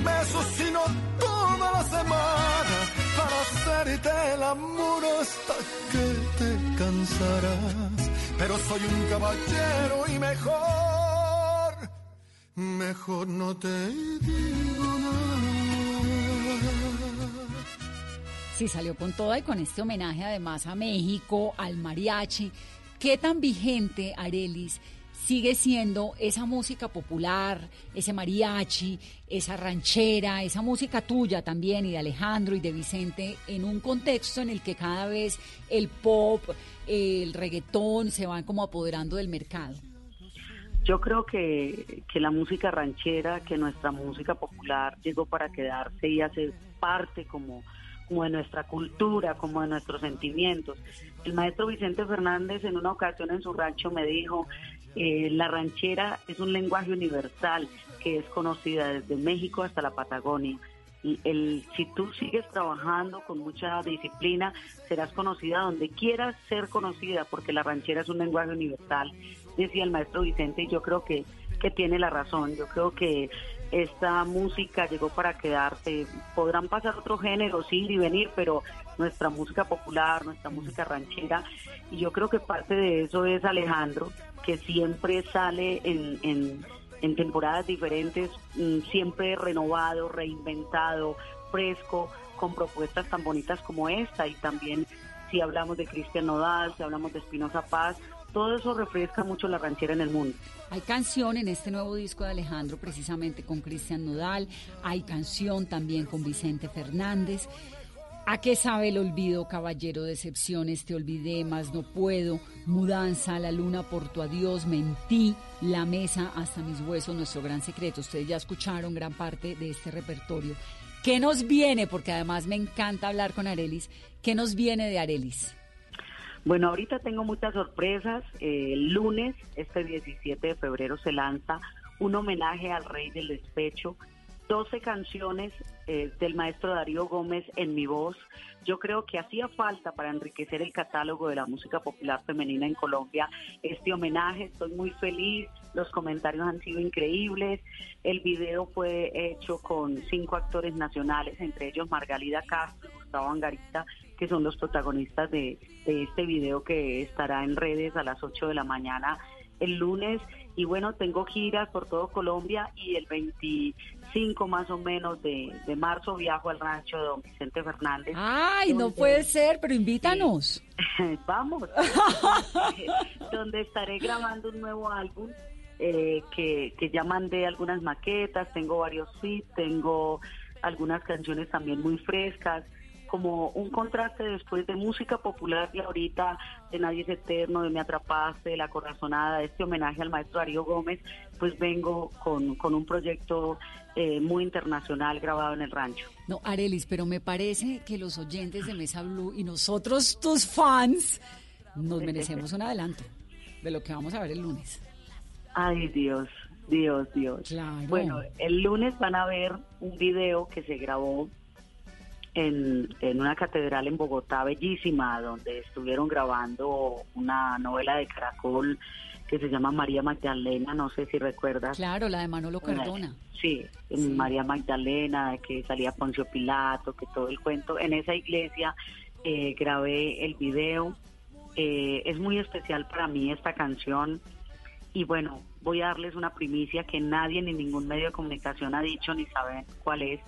un beso, sino toda la semana para hacerte el amor hasta que te cansarás. Pero soy un caballero y mejor, mejor no te digo nada. Sí, salió con toda y con este homenaje además a México, al mariachi. ¿Qué tan vigente, Arelis, sigue siendo esa música popular, ese mariachi, esa ranchera, esa música tuya también y de Alejandro y de Vicente en un contexto en el que cada vez el pop, el reggaetón se van como apoderando del mercado? Yo creo que, que la música ranchera, que nuestra música popular llegó para quedarse y hace parte como, como de nuestra cultura, como de nuestros sentimientos. El maestro Vicente Fernández en una ocasión en su rancho me dijo, eh, la ranchera es un lenguaje universal que es conocida desde México hasta la Patagonia. Y el, si tú sigues trabajando con mucha disciplina, serás conocida donde quieras ser conocida, porque la ranchera es un lenguaje universal, decía el maestro Vicente, y yo creo que, que tiene la razón. Yo creo que esta música llegó para quedarse. Podrán pasar otros géneros, ir y venir, pero nuestra música popular, nuestra música ranchera, y yo creo que parte de eso es Alejandro, que siempre sale en, en, en temporadas diferentes, mm, siempre renovado, reinventado, fresco, con propuestas tan bonitas como esta y también si hablamos de Cristian Nodal, si hablamos de Espinosa Paz, todo eso refresca mucho la ranchera en el mundo. Hay canción en este nuevo disco de Alejandro precisamente con Cristian Nodal, hay canción también con Vicente Fernández. ¿A qué sabe el olvido, caballero? Decepciones, te olvidé, más no puedo. Mudanza, la luna por tu adiós, mentí, la mesa hasta mis huesos, nuestro gran secreto. Ustedes ya escucharon gran parte de este repertorio. ¿Qué nos viene? Porque además me encanta hablar con Arelis. ¿Qué nos viene de Arelis? Bueno, ahorita tengo muchas sorpresas. Eh, el lunes, este 17 de febrero, se lanza un homenaje al rey del despecho. 12 canciones eh, del maestro Darío Gómez en mi voz. Yo creo que hacía falta para enriquecer el catálogo de la música popular femenina en Colombia este homenaje. Estoy muy feliz, los comentarios han sido increíbles. El video fue hecho con cinco actores nacionales, entre ellos Margalida Castro Gustavo Angarita, que son los protagonistas de, de este video que estará en redes a las 8 de la mañana el lunes y bueno, tengo giras por todo Colombia y el 25 más o menos de, marzo viajo al rancho de don Vicente Fernández. Ay, no puede ser, pero invítanos. Vamos, donde estaré grabando un nuevo álbum eh, que, que ya mandé algunas maquetas, tengo varios feeds, tengo algunas canciones también muy frescas como un contraste después de música popular y ahorita de Nadie es Eterno, de Me Atrapaste, de La Corazonada, de este homenaje al maestro Darío Gómez, pues vengo con, con un proyecto eh, muy internacional grabado en el rancho. No, Arelis, pero me parece que los oyentes de Mesa Blue y nosotros, tus fans, nos merecemos un adelanto de lo que vamos a ver el lunes. Ay, Dios, Dios, Dios. Bueno, el lunes van a ver un video que se grabó en, una catedral en Bogotá bellísima, donde estuvieron grabando una novela de Caracol que se llama María Magdalena, no sé si recuerdas. Claro, la de Manolo Cardona. Sí, María Magdalena, que salía Poncio Pilato, que todo el cuento. En esa iglesia eh, grabé el video. Eh, es muy especial para mí esta canción. Y bueno, voy a darles una primicia que nadie ni ningún medio de comunicación ha dicho ni saben cuál es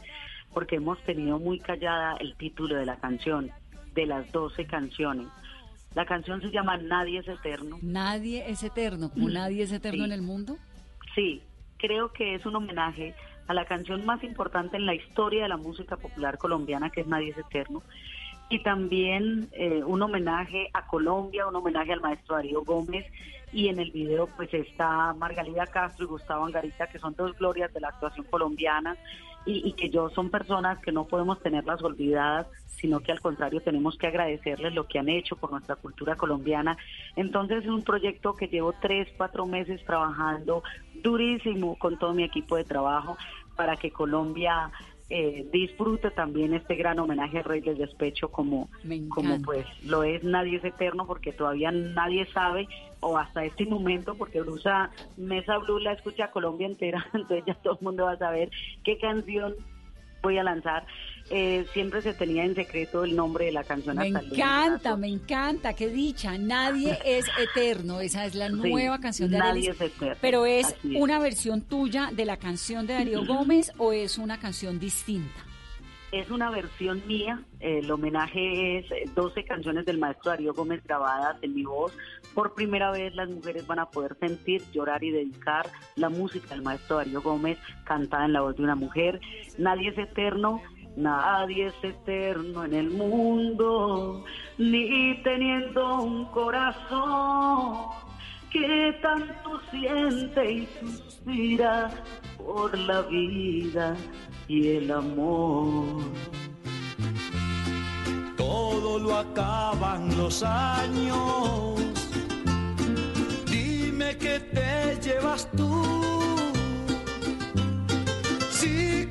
porque hemos tenido muy callada el título de la canción, de las 12 canciones. La canción se llama Nadie es eterno. Nadie es eterno, como mm, nadie es eterno en el mundo. Sí, creo que es un homenaje a la canción más importante en la historia de la música popular colombiana, que es Nadie es eterno. Y también eh, un homenaje a Colombia, un homenaje al maestro Darío Gómez. Y en el video pues está Margalida Castro y Gustavo Angarita, que son dos glorias de la actuación colombiana y, que yo son personas que no podemos tenerlas olvidadas, sino que al contrario tenemos que agradecerles lo que han hecho por nuestra cultura colombiana. Entonces es un proyecto que llevo tres, cuatro meses trabajando durísimo con todo mi equipo de trabajo para que Colombia eh, disfrute también este gran homenaje al Rey del Despecho como, como pues lo es Nadie es Eterno porque todavía nadie sabe o hasta este momento porque Brusa Mesa Blue la escucha Colombia entera entonces ya todo el mundo va a saber qué canción voy a lanzar eh, siempre se tenía en secreto el nombre de la canción. Me encanta, me encanta, qué dicha. Nadie es eterno, esa es la nueva canción de Nadie es eterno. Pero es, una versión tuya de la canción de Darío Gómez o es una canción distinta? Es una versión mía, el homenaje es 12 canciones del maestro Darío Gómez grabadas en mi voz. Por primera vez las mujeres van a poder sentir, llorar y dedicar la música del maestro Darío Gómez cantada en la voz de una mujer. Nadie es eterno, Nadie es eterno en el mundo, ni teniendo un corazón que tanto siente y suspira por la vida y el amor. Todo lo acaban los años. Dime que te llevas tú.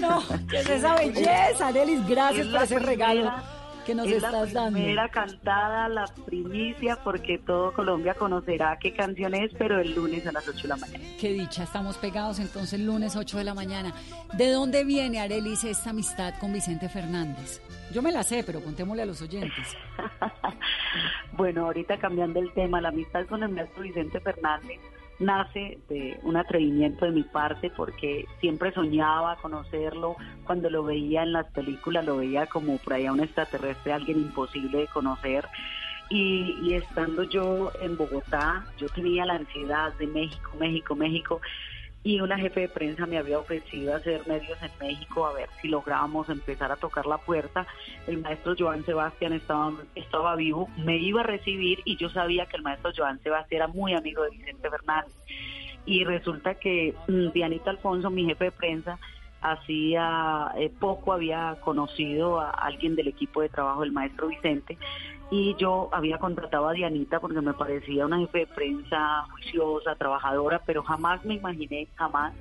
No, que es esa belleza, Delis, gracias por ese regalo. que nos es estás la dando. primera cantada, la primicia, porque todo Colombia conocerá qué canción es, pero el lunes a las 8 de la mañana. Qué dicha, estamos pegados entonces lunes 8 de la mañana. ¿De dónde viene, Arelis, esta amistad con Vicente Fernández? Yo me la sé, pero contémosle a los oyentes. Bueno, ahorita cambiando el tema, la amistad con el maestro Vicente Fernández nace de un atrevimiento de mi parte porque siempre soñaba conocerlo, cuando lo veía en las películas lo veía como por allá un extraterrestre, alguien imposible de conocer. Y, y estando yo en Bogotá, yo tenía la ansiedad de México, México, México, y una jefe de prensa me había ofrecido hacer medios en México a ver si lográbamos empezar a tocar la puerta. El maestro Joan Sebastián estaba, estaba vivo, me iba a recibir y yo sabía que el maestro Joan Sebastián era muy amigo de Vicente Fernández. Y resulta que mm, Dianita Alfonso, mi jefe de prensa, hacía eh, poco había conocido a alguien del equipo de trabajo del maestro Vicente y yo había contratado a Dianita porque me parecía una jefe de prensa juiciosa, trabajadora, pero jamás me imaginé, jamás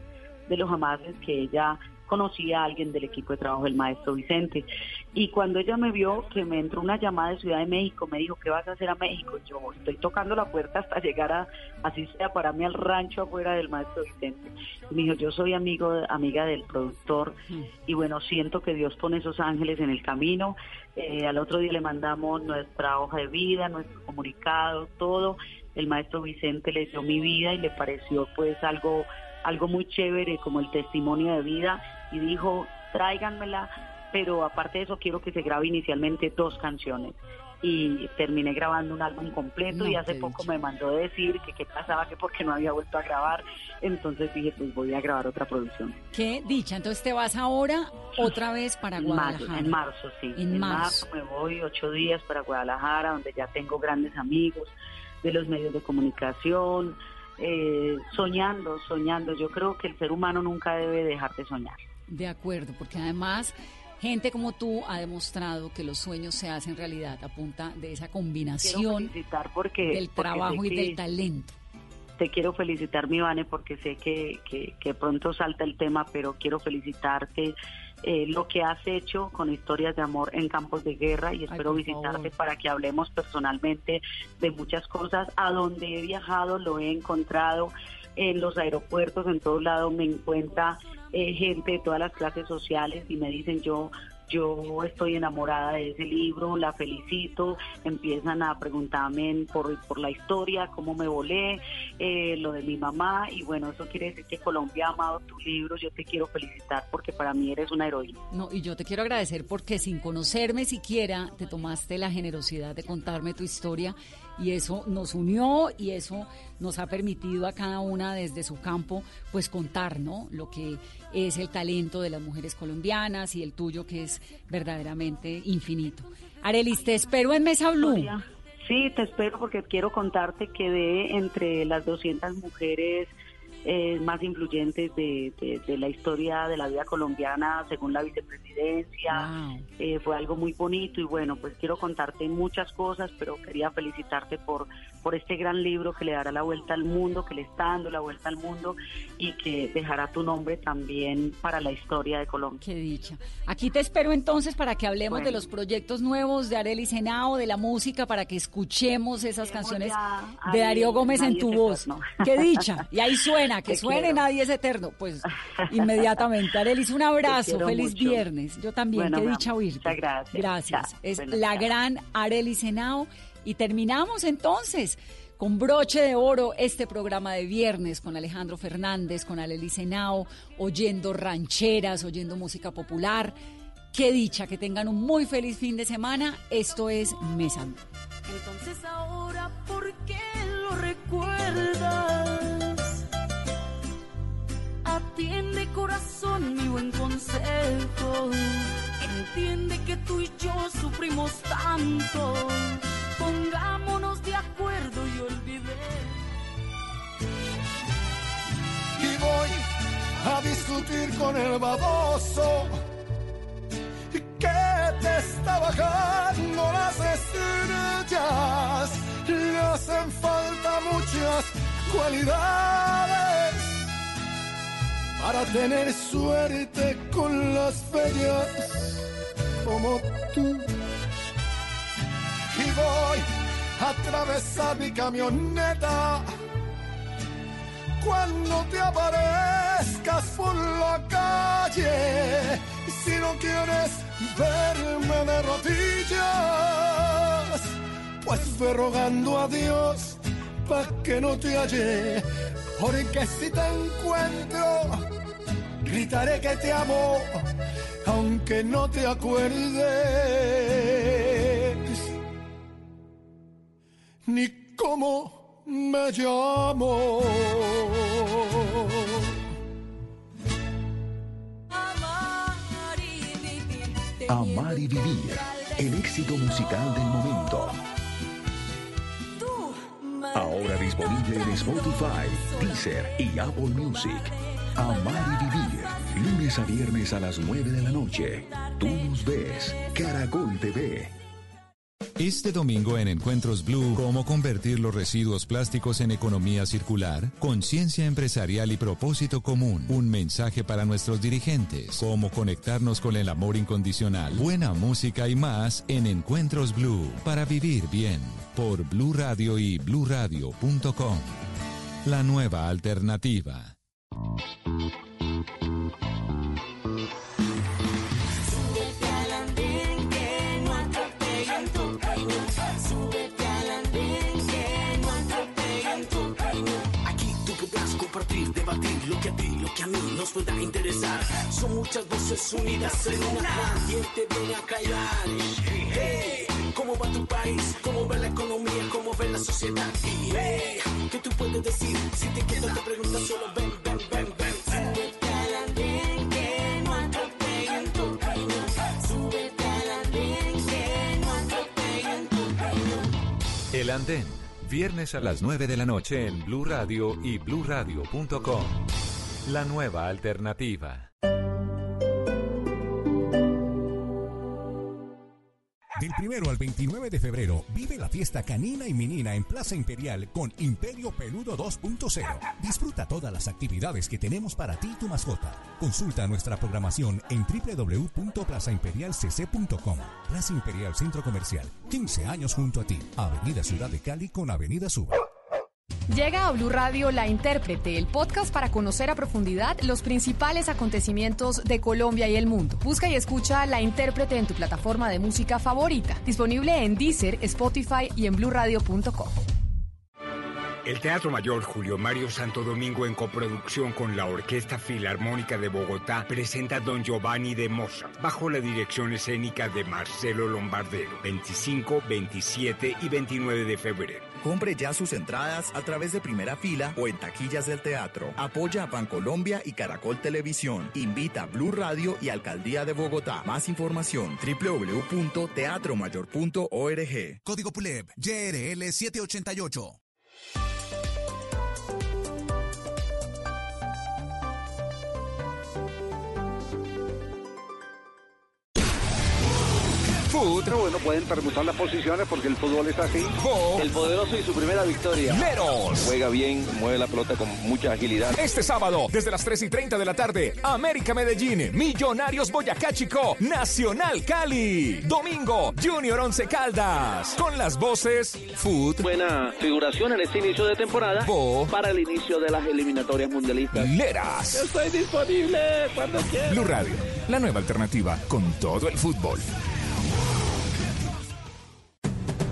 de los jamases que ella conocía a alguien del equipo de trabajo del maestro Vicente. Y cuando ella me vio que me entró una llamada de Ciudad de México, me dijo, ¿qué vas a hacer a México? Yo estoy tocando la puerta hasta llegar a, así sea, para al rancho afuera del maestro Vicente. Y me dijo, yo soy amigo, amiga del productor y bueno, siento que Dios pone esos ángeles en el camino. Eh, al otro día le mandamos nuestra hoja de vida, nuestro comunicado, todo. El maestro Vicente le dio mi vida y le pareció pues algo algo muy chévere como el testimonio de vida y dijo, tráiganmela, pero aparte de eso quiero que se grabe inicialmente dos canciones. Y terminé grabando un álbum completo No, y hace poco me mandó decir que qué pasaba, que porque no había vuelto a grabar. Entonces dije, pues voy a grabar otra producción. Qué dicha. Entonces te vas ahora otra vez para En Guadalajara. en marzo, sí. En marzo. me voy ocho días para Guadalajara, donde ya tengo grandes amigos de los medios de comunicación, eh, soñando, soñando. Yo creo que el ser humano nunca debe dejar de soñar. De acuerdo, porque además gente como tú ha demostrado que los sueños se hacen realidad a punta de esa combinación porque del trabajo y del talento. Te quiero felicitar, mi Vane, porque sé que, que, que pronto salta el tema, pero quiero felicitarte eh, lo que has hecho con historias de amor en campos de guerra y espero visitarte favor. para que hablemos personalmente de muchas cosas. A donde he viajado lo he encontrado en los aeropuertos, en todos lados me encuentra eh, gente de todas las clases sociales y me dicen yo yo estoy enamorada de ese libro, la felicito, empiezan a preguntarme por, por la historia, cómo me volé, eh, lo de mi mamá y bueno, eso quiere decir que Colombia ha amado tu libro, yo te quiero felicitar porque para mí eres una heroína. No, y yo te quiero agradecer porque sin conocerme siquiera te tomaste la generosidad de contarme tu historia y eso nos unió y eso nos ha permitido a cada una desde su campo pues contar, ¿no? Lo que es el talento de las mujeres colombianas y el tuyo que es verdaderamente infinito. Arelis, te espero en Mesa Blue. Sí, te espero porque quiero contarte que de entre las 200 mujeres eh, más influyentes de, de- de la historia de la vida colombiana, según la vicepresidencia, eh, fue algo muy bonito y bueno, pues quiero contarte muchas cosas, pero quería felicitarte por, por este gran libro que le dará la vuelta al mundo, que le está dando la vuelta al mundo y que dejará tu nombre también para la historia de Colombia. Qué dicha. Aquí te espero entonces para que hablemos de los proyectos nuevos de Arely Senao, de la música, para que escuchemos esas canciones ya, de Darío Gómez en tu voz. Qué dicha. Y ahí suena, que Te suene quiero. Nadie es eterno. Pues inmediatamente. Arelis, un abrazo. Feliz mucho. viernes. Yo también. Bueno, Qué dicha oírte. muchas gracias. Gracias. Chao. Es la chao. gran Arely Senao. Y terminamos entonces con broche de oro este programa de viernes con Alejandro Fernández, con Arely Senao, oyendo rancheras, oyendo música popular. Qué dicha, que tengan un muy feliz fin de semana. Esto es Mesa. Entonces ahora, ¿por qué lo recuerdas? Corazón mi buen consejo. Entiende que tú y yo sufrimos tanto. Pongámonos de acuerdo y olvidemos. y voy a discutir con el baboso que te está bajando las estrellas. Le hacen falta muchas cualidades para tener suerte con las bellas como tú. voy a atravesar mi camioneta. Cuando te aparezcas por la calle, si no quieres verme de rodillas, pues ve rogando a Dios pa' que no te halle, porque si te encuentro, gritaré que te amo, aunque no te acuerdes ni cómo me llamo. Amar y vivir, el éxito musical del momento. Ahora disponible en Spotify, Deezer y Apple Music. Amar y vivir, lunes a viernes a las 9 de la noche. Tú nos ves, Caracol TV. Este domingo en Encuentros Blue, cómo convertir los residuos plásticos en economía circular, conciencia empresarial y propósito común, un mensaje para nuestros dirigentes, cómo conectarnos con el amor incondicional, buena música y más en Encuentros Blue, para vivir bien, por Blue Radio y bluradio.com. La nueva alternativa. Mí nos pueda interesar. Son muchas voces unidas en una. ¿Quién te viene a callar? Hey, ¿cómo va tu país? ¿Cómo va la economía? ¿Cómo va la sociedad? Hey, ¿qué tú puedes decir? Si te quedas te preguntas solo ven, ven, ven, ven. Súbete al andén que no atropellen tu peño. Súbete andén que no atropellen. El Andén, viernes a las 9 de la noche en Blue Radio y bluradio.com. La nueva alternativa. Del primero al 29 de febrero, vive la fiesta canina y menina en Plaza Imperial con Imperio Peludo 2.0. Disfruta todas las actividades que tenemos para ti y tu mascota. Consulta nuestra programación en www.plazaimperialcc.com. Plaza Imperial Centro Comercial, 15 años junto a ti. Avenida Ciudad de Cali con Avenida Suba. Llega a Blue Radio La Intérprete, el podcast para conocer a profundidad los principales acontecimientos de Colombia y el mundo. Busca y escucha La Intérprete en tu plataforma de música favorita. Disponible en Deezer, Spotify y en bluradio.com. El Teatro Mayor Julio Mario Santo Domingo en coproducción con la Orquesta Filarmónica de Bogotá presenta Don Giovanni de Mozart bajo la dirección escénica de Marcelo Lombardero 25, 27 y 29 de febrero. Compre ya sus entradas a través de primera fila o en taquillas del teatro. Apoya a Bancolombia y Caracol Televisión. Invita a Blue Radio y Alcaldía de Bogotá. Más información www.teatromayor.org. Código PULEB, YRL 788. Food. bueno, pueden permutar las posiciones porque el fútbol es así. El poderoso y su primera victoria. Meros. Juega bien, mueve la pelota con mucha agilidad. Este sábado, desde las 3 y 30 de la tarde, América Medellín, Millonarios Boyacá Chico, Nacional Cali. Domingo, Junior Once Caldas. Con las voces Food. Buena figuración en este inicio de temporada. Para el inicio de las eliminatorias mundialistas. Leras. Estoy disponible cuando quieras. Blue Radio, la nueva alternativa con todo el fútbol.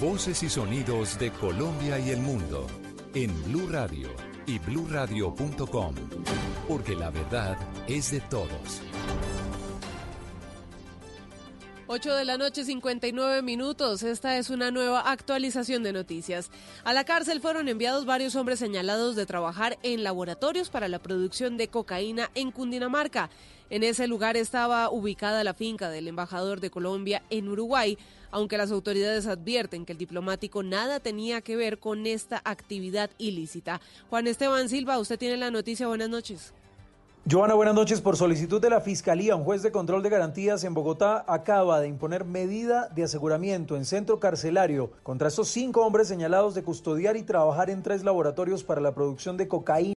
Voces y sonidos de Colombia y el mundo en Blue Radio y bluradio.com, porque la verdad es de todos. 8 de la noche, 59 minutos. Esta es una nueva actualización de noticias. A la cárcel fueron enviados varios hombres señalados de trabajar en laboratorios para la producción de cocaína en Cundinamarca. En ese lugar estaba ubicada la finca del embajador de Colombia en Uruguay, aunque las autoridades advierten que el diplomático nada tenía que ver con esta actividad ilícita. Juan Esteban Silva, usted tiene la noticia. Buenas noches. Joana, buenas noches. Por solicitud de la Fiscalía, un juez de control de garantías en Bogotá acaba de imponer medida de aseguramiento en centro carcelario contra estos cinco hombres señalados de custodiar y trabajar en tres laboratorios para la producción de cocaína.